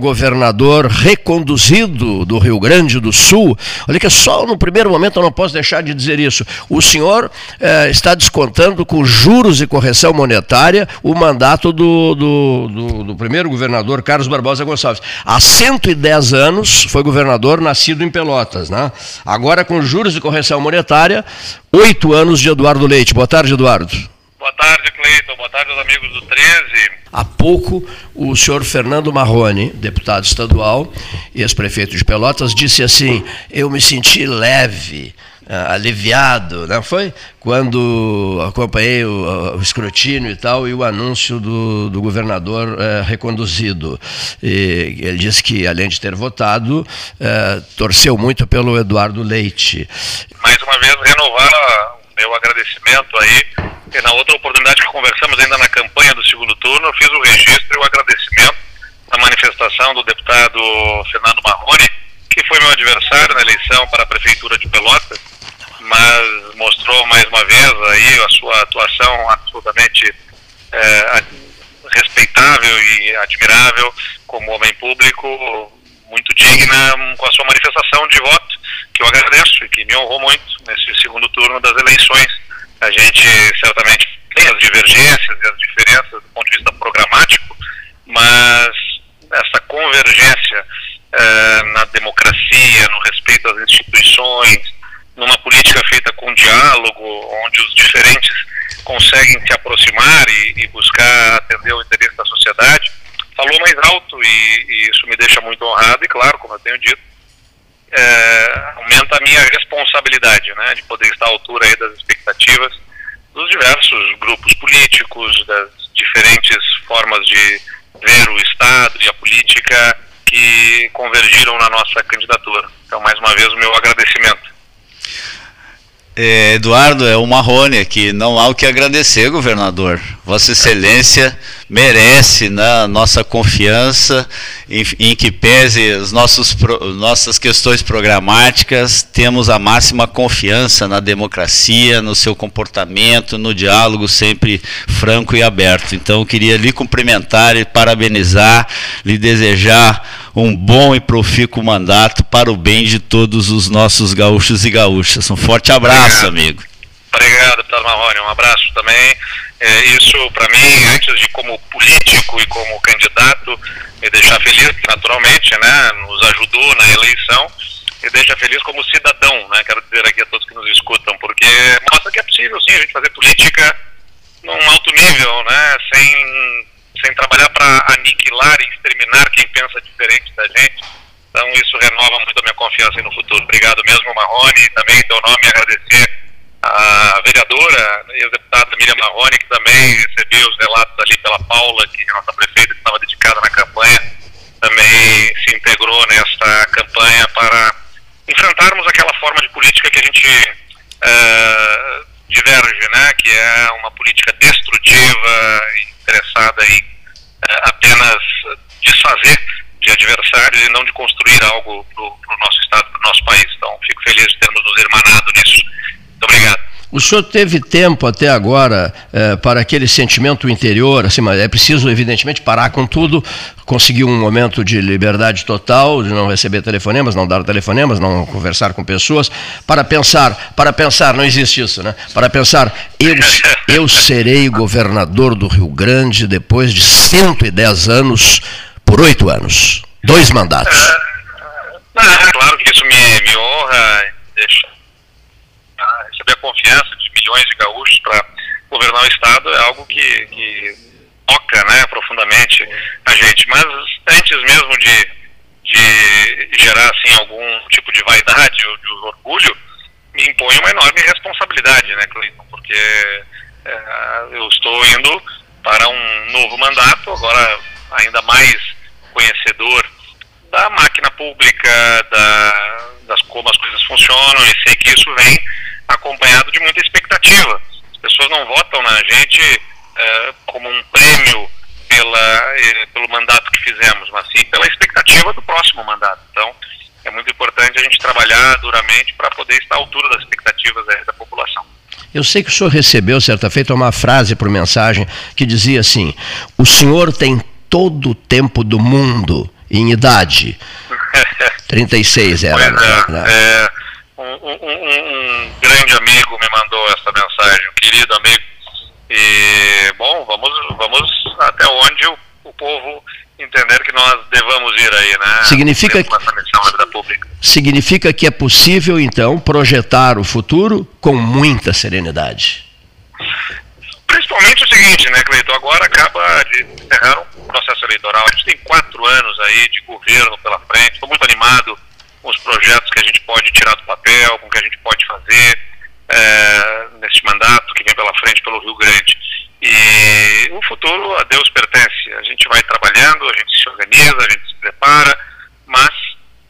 governador reconduzido do Rio Grande do Sul. Olha que só no primeiro momento eu não posso deixar de dizer isso. O senhor eh, está descontando com juros e correção monetária o mandato do, do, do, do, primeiro governador, Carlos Barbosa Gonçalves. Há 110 anos foi governador nascido em Pelotas. Né? Agora, com juros e correção monetária, oito anos de Eduardo Leite. Boa tarde, Eduardo. Boa tarde, Cleiton. Boa tarde aos amigos do 13. Há pouco, o senhor Fernando Marrone, deputado estadual e ex-prefeito de Pelotas, disse assim: Eu me senti leve, ah, aliviado, não foi? Quando acompanhei o, o, escrutínio e tal e o anúncio do, do governador eh, reconduzido. E ele disse que, além de ter votado, eh, torceu muito pelo Eduardo Leite. Mais uma vez, renovar meu agradecimento aí. E na outra oportunidade que conversamos ainda na campanha do segundo turno, eu fiz o registro e o agradecimento na manifestação do deputado Fernando Marrone, que foi meu adversário na eleição para a prefeitura de Pelotas, mas mostrou mais uma vez aí a sua atuação absolutamente é, respeitável e admirável como homem público, muito digna com a sua manifestação de voto que eu agradeço e que me honrou muito nesse segundo turno das eleições. A gente certamente tem as divergências e as diferenças do ponto de vista programático, mas essa convergência eh, na democracia, no respeito às instituições, numa política feita com diálogo, onde os diferentes conseguem se aproximar e, e buscar atender o interesse da sociedade, falou mais alto e, e isso me deixa muito honrado e claro, como eu tenho dito, é, aumenta a minha responsabilidade, né, de poder estar à altura aí das expectativas dos diversos grupos políticos, das diferentes formas de ver o Estado e a política que convergiram na nossa candidatura. Então, mais uma vez, o meu agradecimento. É, Eduardo, é o Marrone aqui. Não há o que agradecer, governador. Vossa Excelência merece né, nossa confiança em, em, que pese as nossos, nossas questões programáticas, temos a máxima confiança na democracia, no seu comportamento, no diálogo sempre franco e aberto. Então, queria lhe cumprimentar e parabenizar, lhe desejar um bom e profícuo mandato para o bem de todos os nossos gaúchos e gaúchas. Um forte abraço, Obrigado. amigo. Obrigado, deputado Marrone. Um abraço também. É, isso, para mim, antes de como político e como candidato, me deixar feliz, naturalmente, né, nos ajudou na eleição, me deixa feliz como cidadão, né, quero dizer aqui a todos que nos escutam, porque mostra que é possível, sim, a gente fazer política num alto nível, né, sem sem trabalhar para aniquilar e exterminar quem pensa diferente da gente. Então isso renova muito a minha confiança no futuro. Obrigado mesmo, Marrone, e também em teu nome agradecer a vereadora e a deputada Miriam Marrone, que também recebeu os relatos ali pela Paula, que é nossa prefeita que estava dedicada na campanha, também se integrou nesta campanha para enfrentarmos aquela forma de política que a gente uh, diverge, né? que é uma política destrutiva, interessada em uh, apenas desfazer de adversários e não de construir algo para o nosso Estado, para o nosso país. Então, fico feliz de termos nos irmanado nisso. Muito obrigado. O senhor teve tempo até agora eh, para aquele sentimento interior, assim, mas é preciso, evidentemente, parar com tudo, conseguir um momento de liberdade total, de não receber telefonemas, não dar telefonemas, não conversar com pessoas, para pensar, para pensar, não existe isso, né? Para pensar, eu, eu serei governador do Rio Grande depois de 110 anos, por oito anos, dois mandatos. É, claro que isso me, me honra, deixa receber a confiança de milhões de gaúchos para governar o Estado é algo que, que toca né, profundamente a gente. Mas antes mesmo de, de gerar assim, algum tipo de vaidade ou de orgulho, me impõe uma enorme responsabilidade, né, Cleiton? Porque é, eu estou indo para um novo mandato, agora ainda mais conhecedor da máquina pública, da, das como as coisas funcionam, e sei que isso vem acompanhado de muita expectativa. As pessoas não votam na gente é, como um prêmio pela, eh, pelo mandato que fizemos, mas sim pela expectativa do próximo mandato. Então, é muito importante a gente trabalhar duramente para poder estar à altura das expectativas da população. Eu sei que o senhor recebeu, certa feita, uma frase por mensagem que dizia assim: O senhor tem todo o tempo do mundo em idade. 36 era. Pois é, né? é um, um, um, grande amigo me mandou essa mensagem, um querido amigo. E, bom, vamos, vamos até onde o, o povo entender que nós devamos ir aí, né? Significa que, significa que é possível, então, projetar o futuro com muita serenidade. Principalmente o seguinte, né, Cleiton? Agora acaba de encerrar um processo eleitoral. A gente tem quatro anos aí de governo pela frente. Estou muito animado com os projetos que a gente pode tirar do papel, com o que a gente pode fazer é, nesse mandato que vem pela frente pelo Rio Grande. E o futuro a Deus pertence. A gente vai trabalhando, a gente se organiza, a gente se prepara, mas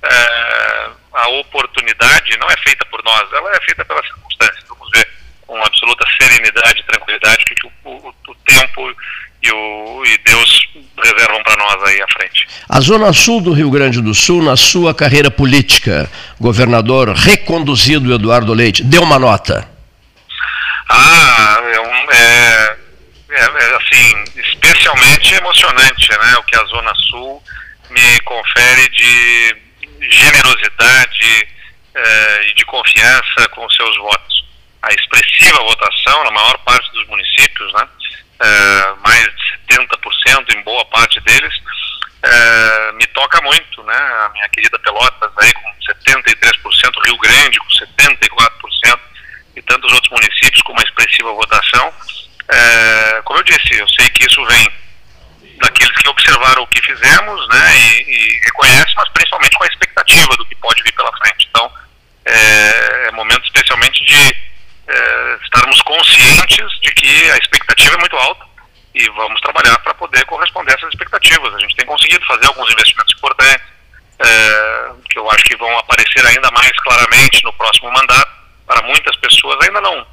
é, a oportunidade não é feita por nós, ela é feita pelas circunstâncias. Vamos ver com absoluta serenidade e tranquilidade que o, o, o tempo e, o, e Deus reservam para nós aí à frente. A Zona Sul do Rio Grande do Sul, na sua carreira política, governador reconduzido Eduardo Leite, deu uma nota. Ah, é, é, é, é assim, especialmente emocionante, né? O que a Zona Sul me confere de generosidade é, e de confiança com seus votos. A expressiva votação na maior parte dos municípios, né? É, mais de 70% em boa parte deles, é, me toca muito, né? A minha querida Pelotas aí com 73%, Rio Grande com 74% e tantos outros municípios com uma expressiva votação. É, como eu disse, eu sei que isso vem daqueles que observaram o que fizemos, né? E, e reconhecem, mas principalmente com a expectativa do que pode vir pela frente. Então, é, é momento especialmente de é, estarmos conscientes de que a expectativa é muito alta e vamos trabalhar para poder corresponder a essas expectativas. A gente tem conseguido fazer alguns investimentos importantes, é, que eu acho que vão aparecer ainda mais claramente no próximo mandato. Para muitas pessoas ainda não,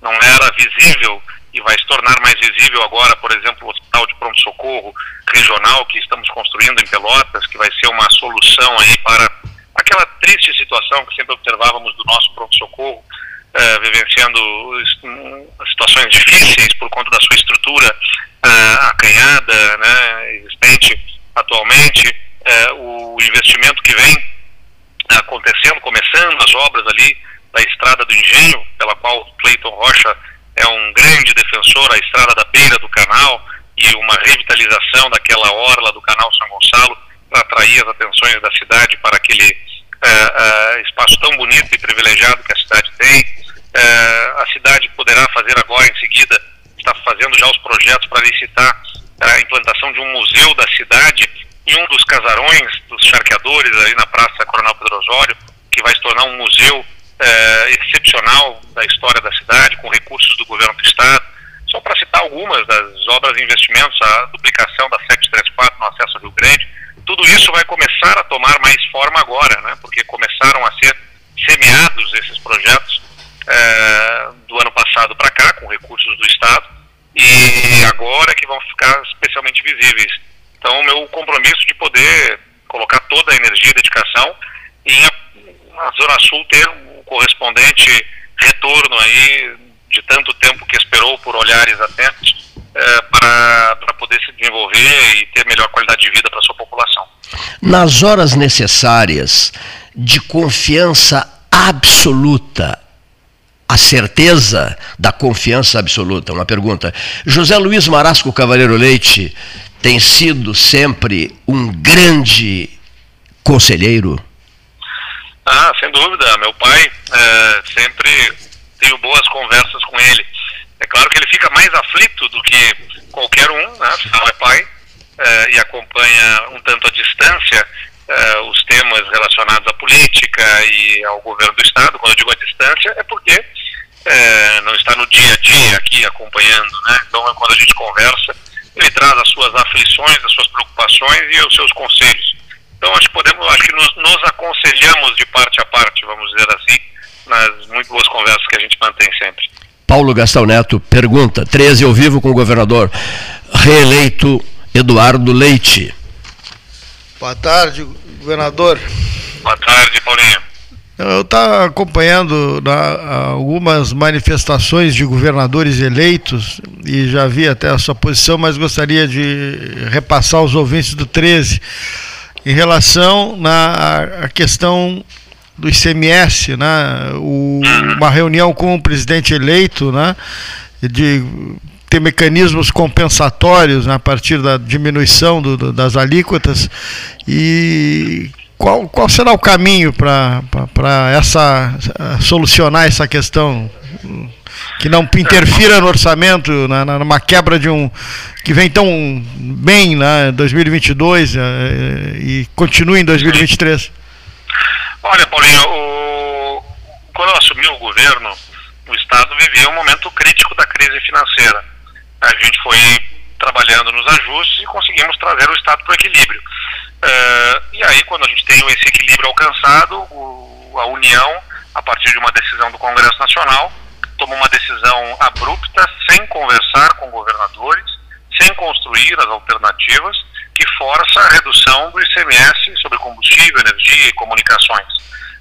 não era visível e vai se tornar mais visível agora, por exemplo, o Hospital de Pronto-Socorro Regional que estamos construindo em Pelotas, que vai ser uma solução aí para aquela triste situação que sempre observávamos do nosso pronto-socorro, uh, vivenciando situações difíceis por conta da sua estrutura uh, acanhada, né, existente atualmente, uh, o investimento que vem acontecendo, começando as obras ali da Estrada do Engenho, pela qual Cleiton Rocha é um grande defensor, a estrada da beira do canal e uma revitalização daquela orla do canal São Gonçalo atrair as atenções da cidade para aquele uh, uh, espaço tão bonito e privilegiado que a cidade tem. É, a cidade poderá fazer agora, em seguida, está fazendo já os projetos para licitar a implantação de um museu da cidade em um dos casarões dos charqueadores ali na Praça Coronel Pedro Osório, que vai se tornar um museu excepcional da história da cidade, com recursos do governo do estado. Só para citar algumas das obras e investimentos, a duplicação da 734 no acesso ao Rio Grande, tudo isso vai começar a tomar mais forma agora, né? porque começaram a ser semeados esses projetos é, do ano passado para cá, com recursos do Estado, e agora que vão ficar especialmente visíveis. Então, o meu compromisso de poder colocar toda a energia e dedicação em a, a Zona Sul ter um correspondente retorno aí de tanto tempo que esperou por olhares atentos é, para, para poder se desenvolver e ter melhor qualidade de vida para a sua população. Nas horas necessárias de confiança absoluta a certeza da confiança absoluta? Uma pergunta. José Luiz Marasco Cavaleiro Leite tem sido sempre um grande conselheiro? Ah, sem dúvida. Meu pai é, sempre tenho boas conversas com ele. É claro que ele fica mais aflito do que qualquer um, né? Afinal é pai é, e acompanha um tanto à distância é, os temas relacionados à política e ao governo do Estado. Quando eu digo à distância, é porque é, não está no dia a dia aqui acompanhando, né? Então, quando a gente conversa, ele traz as suas aflições, as suas preocupações e os seus conselhos. Então, acho que podemos, acho que nos, nos aconselhamos de parte a parte, vamos dizer assim, nas muito boas conversas que a gente mantém sempre. Paulo Gastão Neto pergunta: 13 ao vivo com o governador reeleito Eduardo Leite. Boa tarde, governador. Boa tarde, Paulinho. Eu estava acompanhando na, algumas manifestações de governadores eleitos e já vi até a sua posição, mas gostaria de repassar aos ouvintes do 13 em relação na a questão do ICMS, né? O, uma reunião com o presidente eleito, né? De ter mecanismos compensatórios né, a partir da diminuição do, do, das alíquotas e qual, qual será o caminho para essa solucionar essa questão que não interfira no orçamento, na, na, numa quebra de um que vem tão bem né, 2022 eh, e continue em 2023? Olha, Paulinho, o... quando eu assumi o governo, o Estado vivia um momento crítico da crise financeira. A gente foi trabalhando nos ajustes e conseguimos trazer o Estado para o equilíbrio. Uh, e aí, quando a gente tem esse equilíbrio alcançado, o, a União, a partir de uma decisão do Congresso Nacional, toma uma decisão abrupta, sem conversar com governadores, sem construir as alternativas, que força a redução do ICMS sobre combustível, energia e comunicações.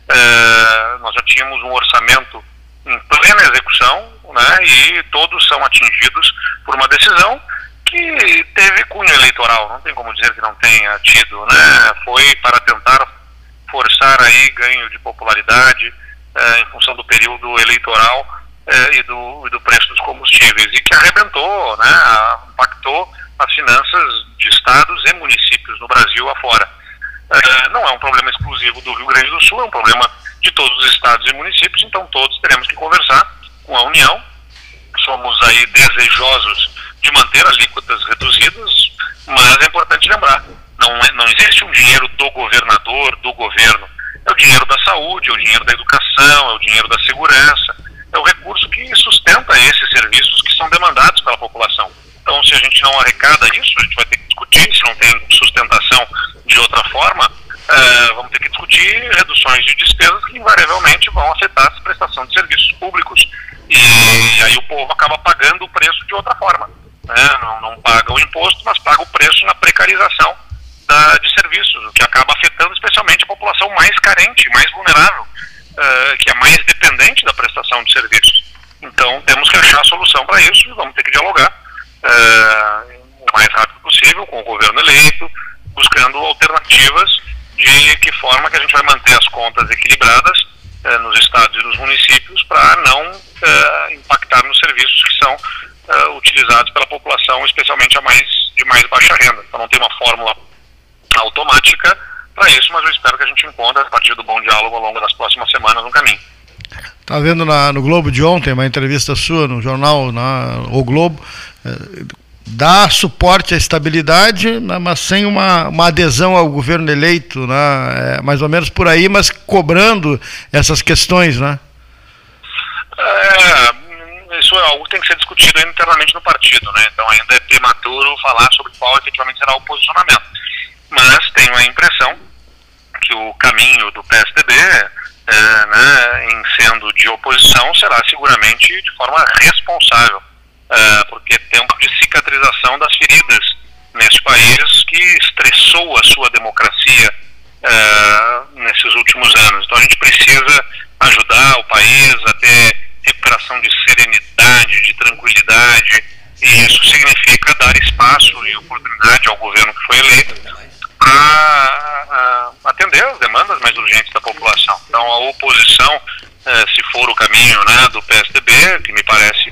Uh, nós já tínhamos um orçamento em plena execução, né, e todos são atingidos por uma decisão que teve cunho eleitoral, não tem como dizer que não tenha tido, né, foi para tentar forçar aí ganho de popularidade eh, em função do período eleitoral eh, e, do, e do preço dos combustíveis, e que arrebentou, né, impactou as finanças de estados e municípios no Brasil afora. Eh, não é um problema exclusivo do Rio Grande do Sul, é um problema de todos os estados e municípios, então todos teremos que conversar com a União. Somos aí desejosos de manter alíquotas reduzidas, mas é importante lembrar, não, é, não existe um dinheiro do governador, do governo. É o dinheiro da saúde, é o dinheiro da educação, é o dinheiro da segurança, é o recurso que sustenta esses serviços que são demandados pela população. Então, se a gente não arrecada isso, a gente vai ter que discutir, se não tem sustentação de outra forma, uh, vamos ter que discutir reduções de despesas que invariavelmente vão afetar a prestação de serviços públicos. E, aí o povo acaba pagando o preço de outra forma. Né? Não, não paga o imposto, mas paga o preço na precarização da, de serviços, o que acaba afetando especialmente a população mais carente, mais vulnerável, uh, que é mais dependente da prestação de serviços. Então temos que achar a solução para isso e vamos ter que dialogar uh, o mais rápido possível com o governo eleito, buscando alternativas de que forma que a gente vai manter as contas equilibradas eh, nos estados e nos municípios para não eh, impactar nos serviços que são utilizados pela população, especialmente a mais de mais baixa renda. Então não tem uma fórmula automática para isso, mas eu espero que a gente encontre a partir do bom diálogo ao longo das próximas semanas um caminho. Está vendo na, no Globo de ontem uma entrevista sua no jornal na, O Globo, dá suporte à estabilidade, né, mas sem uma, uma adesão ao governo eleito, né, é mais ou menos por aí, mas cobrando essas questões, né? É, isso é algo que tem que ser discutido internamente no partido, né? Então ainda é prematuro falar sobre qual efetivamente será o posicionamento. Mas tenho a impressão que o caminho do PSDB, é, né, em sendo de oposição, será seguramente de forma responsável uh, porque tempo de cicatrização das feridas nesse país que estressou a sua democracia uh, nesses últimos anos. Então a gente precisa ajudar o país a ter recuperação de serenidade, de tranquilidade, e isso significa dar espaço e oportunidade ao governo que foi eleito para atender as demandas mais urgentes da população. Então a oposição, eh, se for o caminho né, do PSDB, que me parece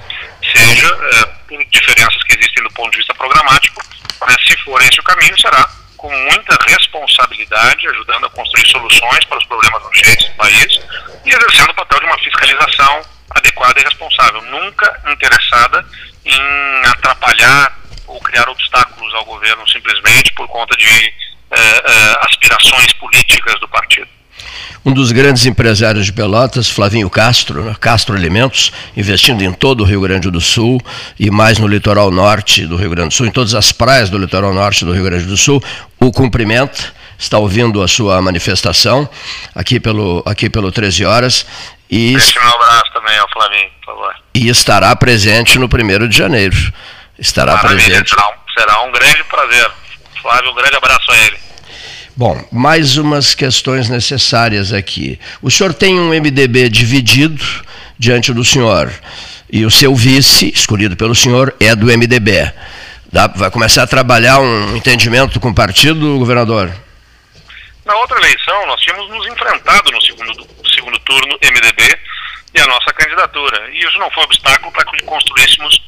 seja é, por diferenças que existem do ponto de vista programático, mas se for esse o caminho, será com muita responsabilidade, ajudando a construir soluções para os problemas urgentes do país e exercendo o papel de uma fiscalização adequada e responsável, nunca interessada em atrapalhar ou criar obstáculos ao governo simplesmente por conta de eh, eh, aspirações políticas do partido um dos grandes empresários de Pelotas, Flavinho Castro, né, Castro Alimentos, investindo em todo o Rio Grande do Sul e mais no litoral norte do Rio Grande do Sul, em todas as praias do litoral norte do Rio Grande do Sul, o cumprimenta, está ouvindo a sua manifestação aqui pelo, aqui pelo 13 horas. E, Deixa um abraço também ao Flavinho, por favor. E estará presente no 1 de janeiro. Estará Maravilha, presente. Será um, será um grande prazer. Flávio, um grande abraço a ele. Bom, mais umas questões necessárias aqui. O senhor tem um MDB dividido diante do senhor e o seu vice, escolhido pelo senhor, é do MDB. Dá, vai começar a trabalhar um entendimento com o partido, governador? Na outra eleição, nós tínhamos nos enfrentado no segundo, segundo turno MDB e a nossa candidatura. E isso não foi obstáculo para que construíssemos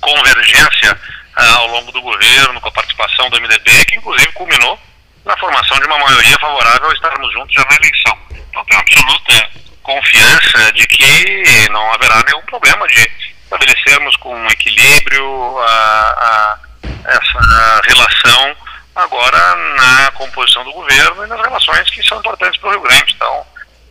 convergência ah, ao longo do governo, com a participação do MDB, que inclusive culminou na formação de uma maioria favorável a estarmos juntos já na eleição. Então tenho absoluta confiança de que não haverá nenhum problema de estabelecermos com equilíbrio a, a, essa relação agora na composição do governo e nas relações que são importantes para o Rio Grande. Então,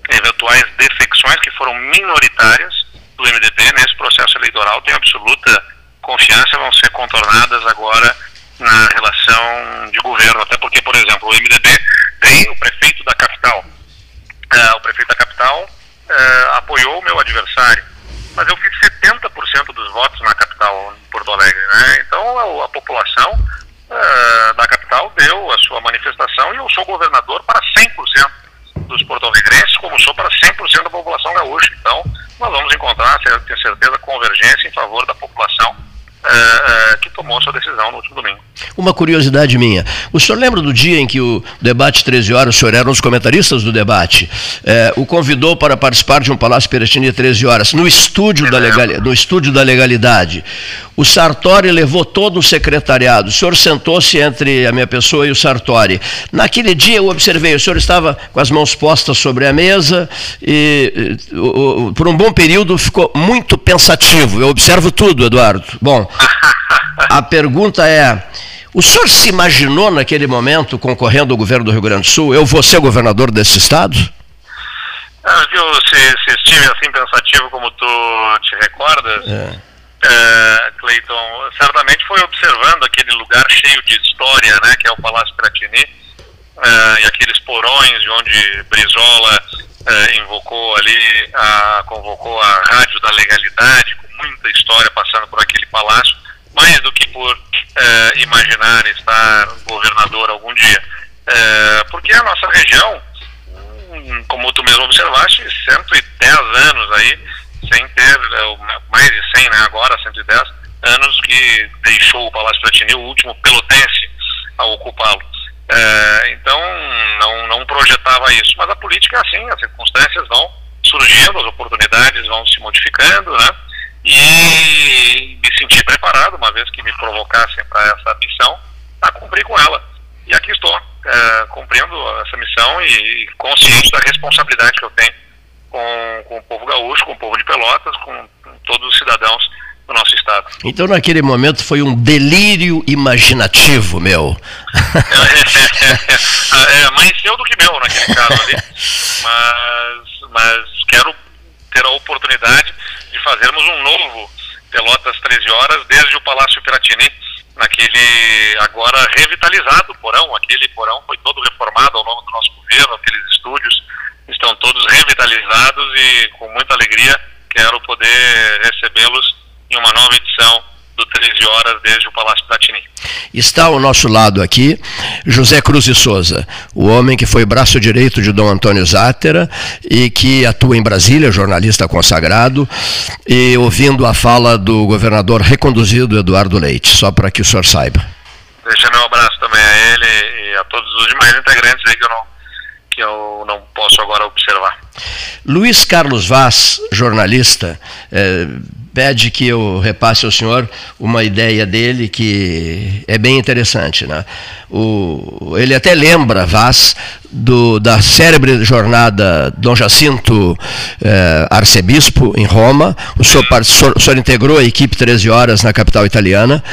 eventuais defecções que foram minoritárias do MDB nesse processo eleitoral, tenho absoluta confiança, vão ser contornadas agora na relação de governo, até porque, por exemplo, o MDB tem o prefeito da capital. Uh, o prefeito da capital uh, apoiou o meu adversário, mas eu fiz 70% dos votos na capital, em Porto Alegre. Né? Então, a, a população uh, da capital deu a sua manifestação e eu sou governador para 100% dos porto-alegrenses, como sou para 100% da população gaúcha. Então, nós vamos encontrar, tenho certeza, convergência em favor da população tomou sua decisão no último domingo. Uma curiosidade minha. O senhor lembra do dia em que o debate 13 horas, o senhor era um dos comentaristas do debate, é, o convidou para participar de um Palácio Piratini 13 horas, no estúdio, é da legal, no estúdio da legalidade. O Sartori levou todo o secretariado. O senhor sentou-se entre a minha pessoa e o Sartori. Naquele dia eu observei, o senhor estava com as mãos postas sobre a mesa e, por um bom período ficou muito pensativo. Eu observo tudo, Eduardo. Bom, a pergunta é: o senhor se imaginou naquele momento concorrendo ao governo do Rio Grande do Sul? Eu vou ser governador desse estado? Eu, se, se estive assim pensativo como tu te recordas, é. é, Cleiton, certamente foi observando aquele lugar cheio de história, né, que é o Palácio Piratini, é, e aqueles porões de onde Brizola é, invocou ali, a, convocou a Rádio da Legalidade, com muita história passando por aquele palácio mais do que por é, imaginar estar governador algum dia. É, porque a nossa região, como tu mesmo observaste, 110 anos aí, sem ter, é, mais de 100, né, agora 110 anos que deixou o Palácio Platini, o último pelotense a ocupá-lo. Então, não, não projetava isso. Mas a política é assim, as circunstâncias vão surgindo, as oportunidades vão se modificando, né? E me senti preparado, uma vez que me provocassem para essa missão, a cumprir com ela. E aqui estou, é, cumprindo essa missão e, consciente da responsabilidade que eu tenho com, com o povo gaúcho, com o povo de Pelotas, com, com todos os cidadãos do nosso estado. Então, naquele momento, foi um delírio imaginativo meu. É, é, é, mais seu do que meu, naquele caso ali. Mas, mas quero ter a oportunidade de fazermos um novo Pelotas 13 horas desde o Palácio Piratini, naquele agora revitalizado porão. Aquele porão foi todo reformado ao longo do nosso governo, aqueles estúdios estão todos revitalizados e com muita alegria quero poder recebê-los em uma nova edição do 13 horas desde o Palácio Platini. Está ao nosso lado aqui José Cruz de Souza, o homem que foi braço direito de Dom Antônio Zátera e que atua em Brasília, jornalista consagrado, e ouvindo a fala do governador reconduzido Eduardo Leite, só para que o senhor saiba. Deixa meu abraço também a ele e a todos os demais integrantes aí que eu não, que eu não posso agora observar. Luiz Carlos Vaz, jornalista, eh, pede que eu repasse ao senhor uma ideia dele que é bem interessante. Né? O, ele até lembra, Vaz, do, da célebre jornada Dom Jacinto eh, Arcebispo, em Roma. O senhor, o senhor, integrou a equipe 13 horas na capital italiana.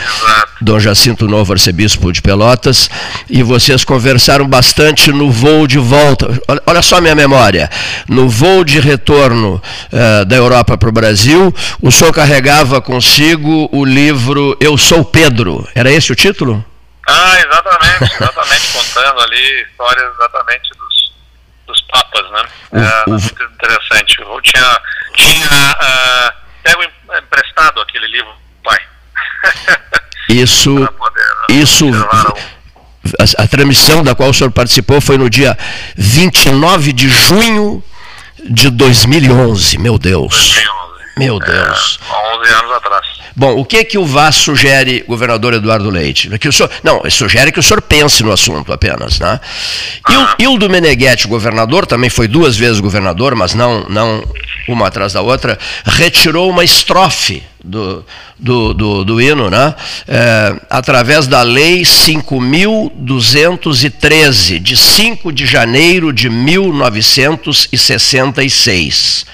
Dom Jacinto Novo Arcebispo de Pelotas. E vocês conversaram bastante no voo de volta. Olha, olha só minha memória. No voo de retorno eh, da Europa para o Brasil, o senhor carregava consigo o livro Eu Sou Pedro. Era esse o título? Ah, exatamente, exatamente, contando ali histórias exatamente dos, dos papas, né? O, é, o... Muito interessante. Eu tinha, tinha uh, pego emprestado aquele livro, pai. Isso, poder, né? isso, a, a, transmissão da qual o senhor participou foi no dia 29 de junho de 2011, meu Deus. 2011. Meu Deus. É, 11 anos atrás. Bom, o que que o VAS sugere, governador Eduardo Leite? Que o senhor, não, sugere que o senhor pense no assunto apenas, né? E o Hildo Meneghetti, governador, também foi duas vezes governador, mas não, não uma atrás da outra, retirou uma estrofe do, do, do, do hino, né? É, através da Lei 5.213, de 5 de janeiro de 1966.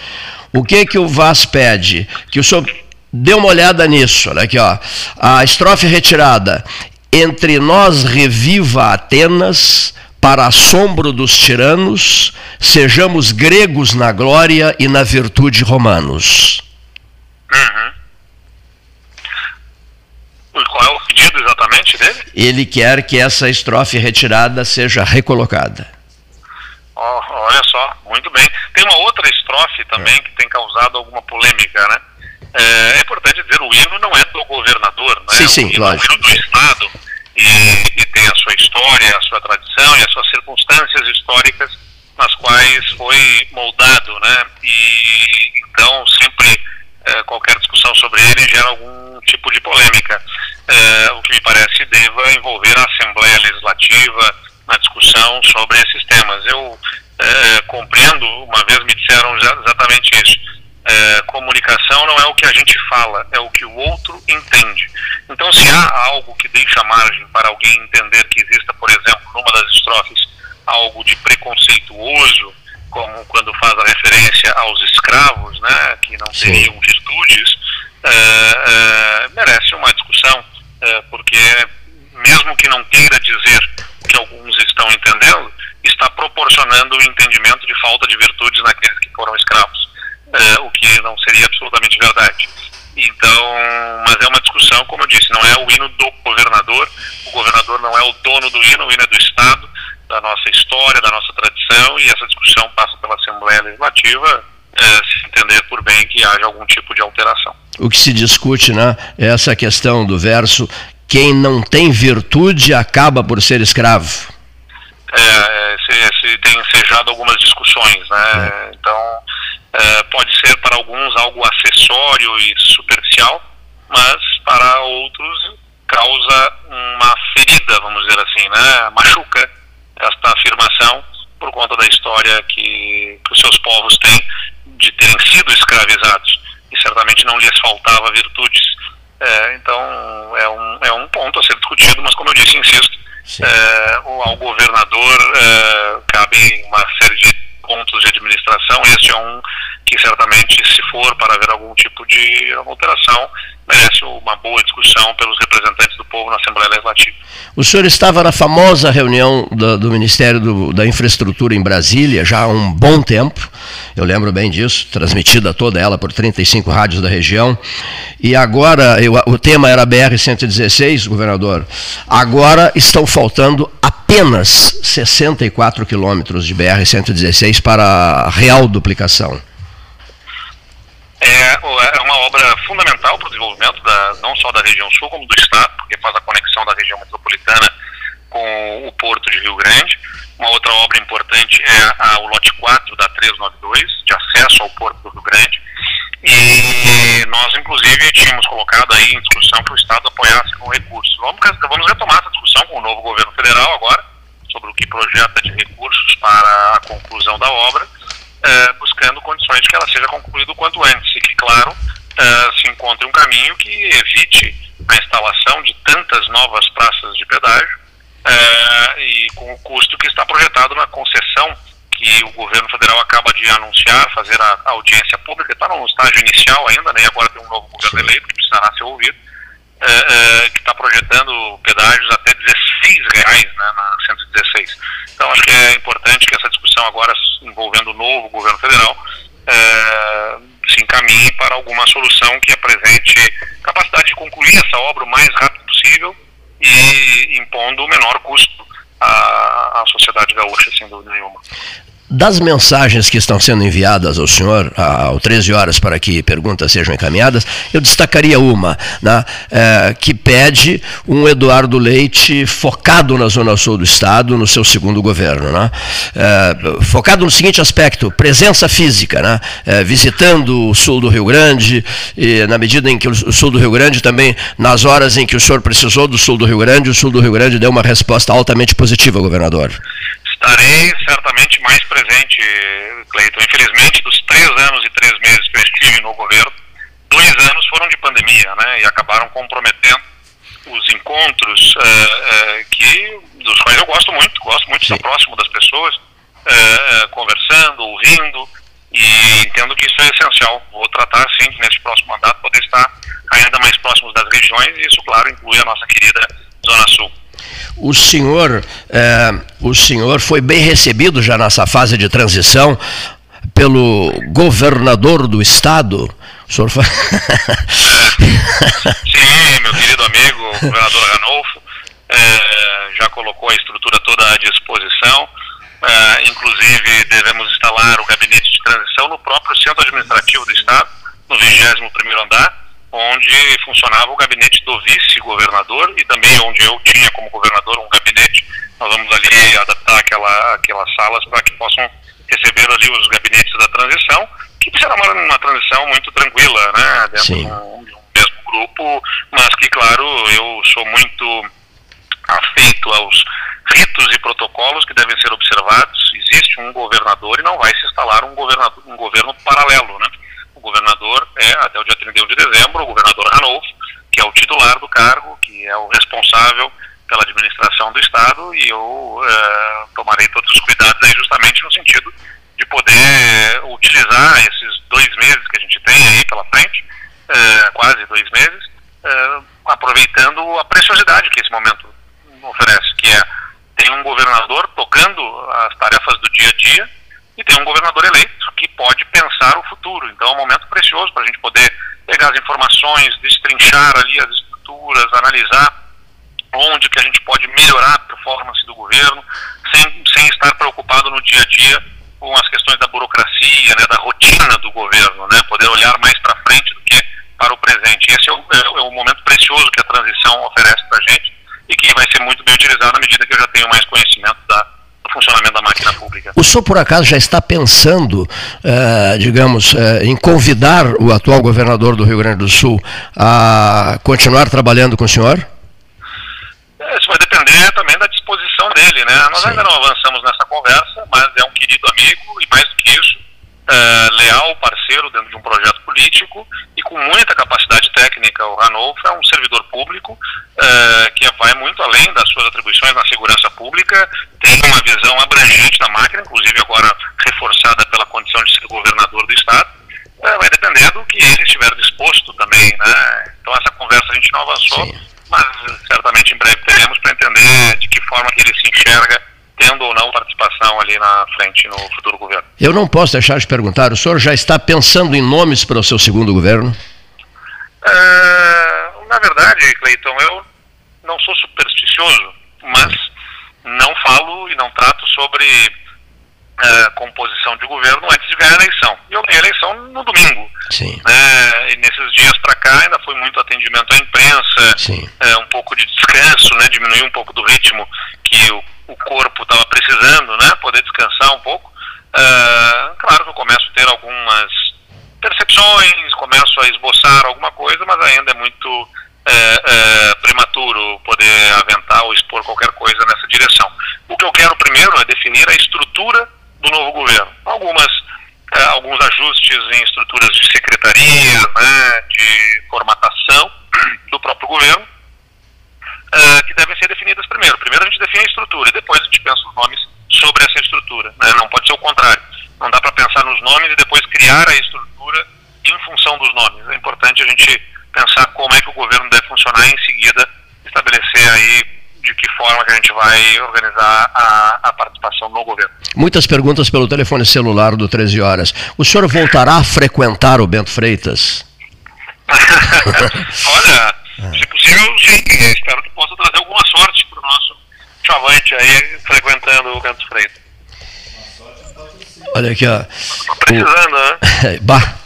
O que que o VAS pede? Que o senhor dê uma olhada nisso. Olha aqui, ó. A estrofe retirada. Entre nós reviva Atenas, para assombro dos tiranos, sejamos gregos na glória e na virtude romanos. Uhum. Qual é o pedido exatamente dele? Ele quer que essa estrofe retirada seja recolocada. Oh, olha só, muito bem. Tem uma outra estrofe também que tem causado alguma polêmica, né? É, é importante dizer, o hino não é do governador, né? Sim, sim, o hino lógico. é o hino do Estado e, e tem a sua história, a sua tradição e as suas circunstâncias históricas nas quais foi moldado, né? E então sempre é, qualquer discussão sobre ele gera algum tipo de polêmica. É, o que me parece deva envolver a Assembleia Legislativa na discussão sobre esses temas. Eu é, compreendo, uma vez me disseram exatamente isso. É, comunicação não é o que a gente fala, é o que o outro entende. Então, se há algo que deixa margem para alguém entender que exista, por exemplo, numa das estrofes, algo de preconceituoso, como quando faz a referência aos escravos, né, que não teriam virtudes, é, é, merece uma discussão, é, porque mesmo que não queira dizer o que alguns estão entendendo, está proporcionando o entendimento de falta de virtudes naqueles que foram escravos, é, o que não seria absolutamente verdade. Então, mas é uma discussão, como eu disse, não é o hino do governador, o governador não é o dono do hino, o hino é do Estado, da nossa história, da nossa tradição, e essa discussão passa pela Assembleia Legislativa, é, se entender por bem que haja algum tipo de alteração. O que se discute, né, é essa questão do verso: quem não tem virtude acaba por ser escravo. É, se, se tem ensejado algumas discussões, né? Então, é, pode ser para alguns algo acessório e superficial, mas para outros causa uma ferida, vamos dizer assim, né? Machuca esta afirmação por conta da história que, que os seus povos têm de terem sido escravizados e certamente não lhes faltava virtudes. É, então é um, é um ponto a ser discutido, mas como eu disse, insisto, É, ao governador é, cabe uma série de pontos de administração, este é um que certamente, se for para haver algum tipo de alteração, merece uma boa discussão pelos representantes do povo na Assembleia Legislativa. O senhor estava na famosa reunião do, do Ministério do- da Infraestrutura em Brasília já há um bom tempo, eu lembro bem disso, transmitida toda ela por 35 rádios da região. E agora, eu- o tema era BR-116, governador. Agora estão faltando apenas 64 quilômetros de BR-116 para a real duplicação. É, é uma obra fundamental para o desenvolvimento da, não só da região sul, como do estado, porque faz a conexão da região metropolitana com o porto de Rio Grande. Uma outra obra importante é a- o lote 4 da 392, de acesso ao porto do Rio Grande. E nós, inclusive, tínhamos colocado aí em discussão que o Estado apoiasse com recursos. Vamos, vamos retomar essa discussão com o novo governo federal agora, sobre o que projeta de recursos para a conclusão da obra, eh, buscando condições de que ela seja concluída o quanto antes e que, claro, eh, se encontre um caminho que evite a instalação de tantas novas praças de pedágio eh, e com o custo que está projetado na concessão que o governo federal acaba de anunciar, fazer a a audiência pública, está no estágio inicial ainda, né, e agora tem um novo governo eleito que precisará ser ouvido, eh, que está projetando pedágios até 16 reais né, na 116. Então acho que é importante que essa discussão agora envolvendo o novo governo federal eh, se encaminhe para alguma solução que apresente capacidade de concluir essa obra o mais rápido possível e impondo o menor custo à, à sociedade gaúcha, sem dúvida nenhuma. Das mensagens que estão sendo enviadas ao senhor, ao 13 horas, para que perguntas sejam encaminhadas, eu destacaria uma, né, é, que pede um Eduardo Leite focado na Zona Sul do Estado, no seu segundo governo. Né, é, focado no seguinte aspecto: presença física, né, é, visitando o sul do Rio Grande, e na medida em que o sul do Rio Grande também, nas horas em que o senhor precisou do sul do Rio Grande, o sul do Rio Grande deu uma resposta altamente positiva, governador. Estarei certamente mais presente, Cleiton. Infelizmente, dos três anos e três meses que eu estive no governo, dois anos foram de pandemia, né? E acabaram comprometendo os encontros uh, uh, que dos quais eu gosto muito, gosto muito de estar próximo das pessoas, uh, conversando, ouvindo, e entendo que isso é essencial. Vou tratar, sim, nesse próximo mandato, poder estar ainda mais próximos das regiões, e isso, claro, inclui a nossa querida Zona Sul. O senhor, é, o senhor foi bem recebido já nessa fase de transição pelo governador do estado. O senhor foi... Sim, meu querido amigo, o governador Ranolfo, é, já colocou a estrutura toda à disposição. É, inclusive, devemos instalar o gabinete de transição no próprio centro administrativo do estado, no 21 primeiro andar onde funcionava o gabinete do vice-governador e também onde eu tinha como governador um gabinete. Nós vamos ali adaptar aquela, aquelas salas para que possam receber ali os gabinetes da transição, que será uma, uma transição muito tranquila, né, dentro de um, de um mesmo grupo, mas que, claro, eu sou muito afeito aos ritos e protocolos que devem ser observados. Existe um governador e não vai se instalar um, governador, um governo paralelo, né? Governador é, até o dia 31 de dezembro, o governador Ranolfo, que é o titular do cargo, que é o responsável pela administração do Estado, e eu é, tomarei todos os cuidados aí justamente no sentido de poder utilizar esses dois meses que a gente tem aí pela frente, é, quase dois meses, é, aproveitando a preciosidade que esse momento oferece, que é tem um governador tocando as tarefas do dia a dia e tem um governador eleito que pode pensar o futuro. Então é um momento precioso para a gente poder pegar as informações, destrinchar ali as estruturas, analisar onde que a gente pode melhorar a performance do governo, sem, sem estar preocupado no dia a dia com as questões da burocracia, né, da rotina do governo, né, poder olhar mais para frente do que para o presente. Esse é o, é, é o momento precioso que a transição oferece para a gente e que vai ser muito bem utilizado na medida que eu já tenho mais conhecimento da, funcionamento da máquina pública. O senhor, por acaso, já está pensando, eh, digamos, eh, em convidar o atual governador do Rio Grande do Sul a continuar trabalhando com o senhor? É, isso vai depender também da disposição dele, né? Nós Sim. ainda não avançamos nessa conversa, mas é um querido amigo e mais do que isso, é, leal parceiro dentro de um projeto político e com muita capacidade técnica. O Ranolfo é um servidor público é, que vai muito além das suas atribuições na segurança pública, tem uma visão abrangente da máquina, inclusive agora reforçada pela condição de ser governador do Estado. É, vai depender do que ele estiver disposto também. Né? Então, essa conversa a gente não avançou, Sim. mas certamente em breve teremos para entender de que forma que ele se enxerga tendo ou não participação ali na frente no futuro governo. Eu não posso deixar de perguntar, o senhor já está pensando em nomes para o seu segundo governo? É, na verdade, Cleiton, eu não sou supersticioso, mas não falo e não trato sobre é, composição de governo antes de ganhar a eleição. Eu ganhei a eleição no domingo. Sim. Né, e nesses dias para cá ainda foi muito atendimento à imprensa, é, um pouco de descanso, né, diminuir um pouco do ritmo que o o corpo estava precisando, né? Poder descansar um pouco. Uh, claro que eu começo a ter algumas percepções, começo a esboçar alguma coisa, mas ainda é muito uh, uh, prematuro poder aventar ou expor qualquer coisa nessa direção. O que eu quero primeiro é definir a estrutura do novo governo. Algumas, alguns ajustes em estruturas de secretaria, né, de formatação do próprio governo, devem ser definidas primeiro. Primeiro a gente define a estrutura e depois a gente pensa os nomes sobre essa estrutura. Né? Não pode ser o contrário. Não dá para pensar nos nomes e depois criar a estrutura em função dos nomes. É importante a gente pensar como é que o governo deve funcionar e em seguida estabelecer aí de que forma que a gente vai organizar a, a, participação no governo. Muitas perguntas pelo telefone celular do 13 horas. O senhor voltará a frequentar o Bento Freitas? Olha, se possível, sim. Espero que possa trazer alguma sorte para o nosso chavante aí frequentando o Canto Freitas. Olha aqui, ó. Precisando, né? bah,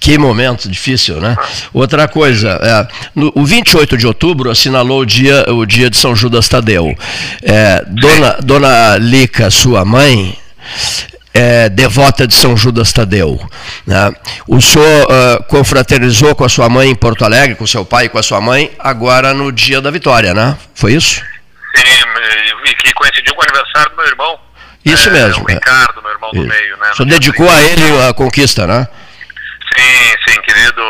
que momento difícil, né? Outra coisa, é, no, o 28 de outubro assinalou o dia, o dia de São Judas Tadeu. É, dona, dona Lica, sua mãe, é, devota de São Judas Tadeu. Né? O senhor uh, confraternizou com a sua mãe em Porto Alegre, com seu pai e com a sua mãe, agora no dia da vitória, né? Foi isso? Sim, e que coincidiu com o aniversário do meu irmão. Isso é, mesmo. O Ricardo, meu irmão do meio, né? O senhor dedicou a ele a conquista, né? Sim, sim, querido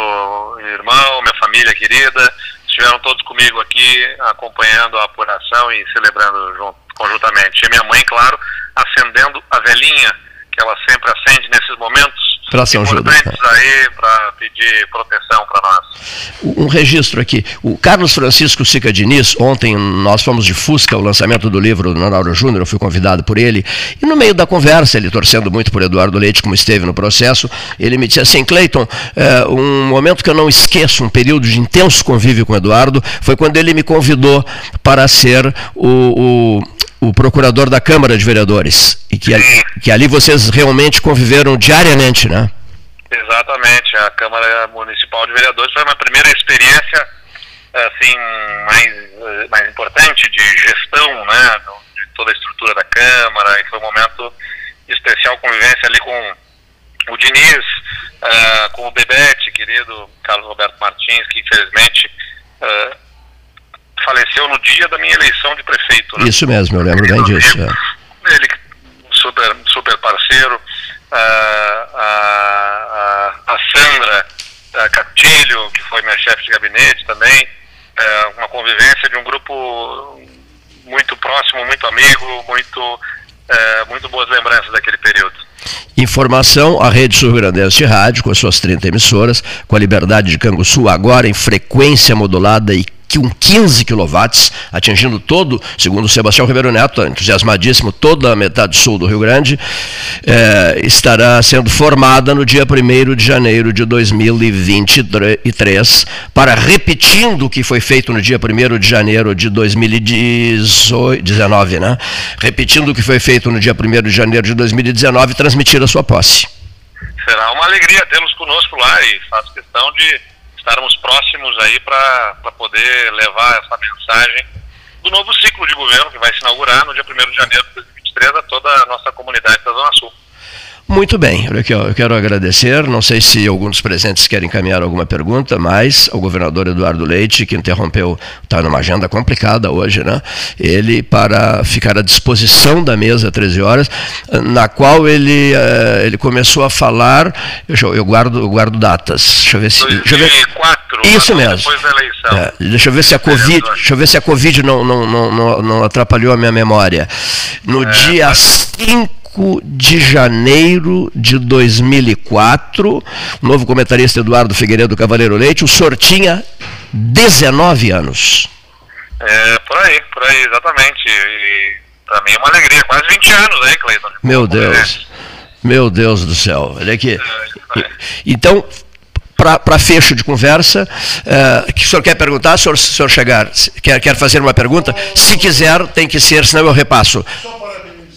irmão, minha família querida, estiveram todos comigo aqui acompanhando a apuração e celebrando junto, conjuntamente. E minha mãe, claro, acendendo a velhinha que ela sempre acende nesses momentos para São Judas. aí para pedir proteção para nós. Um registro aqui. O Carlos Francisco Sica Diniz, ontem nós fomos de Fusca, o lançamento do livro do Nonauro Júnior, eu fui convidado por ele, e no meio da conversa, ele torcendo muito por Eduardo Leite, como esteve no processo, ele me disse assim, Cleiton, é, um momento que eu não esqueço, um período de intenso convívio com Eduardo, foi quando ele me convidou para ser o, o o procurador da Câmara de Vereadores. E que, ali, que ali vocês realmente conviveram diariamente, né? Exatamente. A Câmara Municipal de Vereadores foi uma primeira experiência assim mais, mais importante de gestão, né, de toda a estrutura da Câmara. E foi um momento de especial convivência ali com o Diniz, uh, com o Bebete, querido Carlos Roberto Martins, que infelizmente uh, faleceu no dia da minha eleição de prefeito. Né? Isso mesmo, eu lembro bem disso. É. Ele, super, super parceiro, a, a, a Sandra a Catilho, que foi minha chefe de gabinete também, é, uma convivência de um grupo muito próximo, muito amigo, muito, é, muito boas lembranças daquele período. Informação, a Rede Sul-Grandense de Rádio, com as suas 30 emissoras, com a Liberdade de Canguçu, agora em frequência modulada e que um 15 kW, atingindo todo, segundo Sebastião Ribeiro Neto, entusiasmadíssimo, toda a metade sul do Rio Grande, é, estará sendo formada no dia 1 de janeiro de 2023, para repetindo o que foi feito no dia 1 de janeiro de 2019, né? Repetindo o que foi feito no dia 1 de janeiro de 2019, transmitir a sua posse. Será uma alegria tê-los conosco lá e faço questão de estarmos próximos aí para poder levar essa mensagem do novo ciclo de governo que vai se inaugurar no dia 1 de janeiro de 2023 a toda a nossa comunidade da Zona Sul. Muito bem, olha aqui, ó, eu quero agradecer. Não sei se alguns dos presentes querem encaminhar alguma pergunta, mas o governador Eduardo Leite, que interrompeu, está numa agenda complicada hoje, né? Ele, para ficar à disposição da mesa 13 horas, na qual ele, uh, ele começou a falar. Eu, eu, guardo, eu guardo datas. Deixa eu ver se. 2004, isso mesmo. É, deixa eu ver se a Covid, deixa eu ver se a COVID não, não, não, não, não atrapalhou a minha memória. No é, dia 5 5 de janeiro de 2004. O novo comentarista Eduardo Figueiredo Cavaleiro Leite, o senhor tinha 19 anos. É, por aí, por aí, exatamente. E para mim é uma alegria, quase 20 anos aí, Cleiton. Meu Deus. Meu Deus do céu. Olha aqui. É, é. Então, para fecho de conversa, uh, que o senhor quer perguntar, se o senhor, senhor chegar, quer, quer fazer uma pergunta? Se quiser, tem que ser, senão eu repasso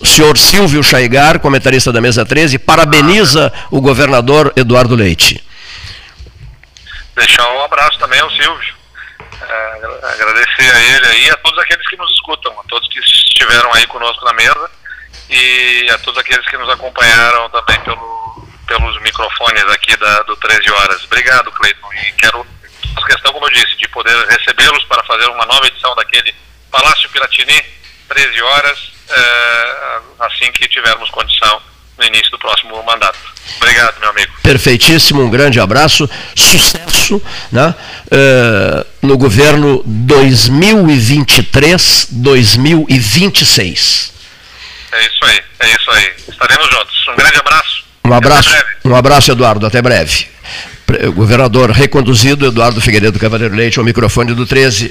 o senhor Silvio Chaigar, comentarista da mesa 13, parabeniza o governador Eduardo Leite. Deixar um abraço também ao Silvio. É, agradecer a ele aí, a todos aqueles que nos escutam, a todos que estiveram aí conosco na mesa e a todos aqueles que nos acompanharam também pelo, pelos microfones aqui da, do 13 Horas. Obrigado, Cleiton. E quero, a questão, como eu disse, de poder recebê-los para fazer uma nova edição daquele Palácio Piratini, 13 horas, assim que tivermos condição no início do próximo mandato. Obrigado, meu amigo. Perfeitíssimo, um grande abraço, sucesso né, uh, no governo 2023-2026. É isso aí, é isso aí. Estaremos juntos. Um grande abraço. Um abraço, um abraço, Eduardo. Até breve. Governador reconduzido, Eduardo Figueiredo Cavaleiro Leite, ao microfone do 13.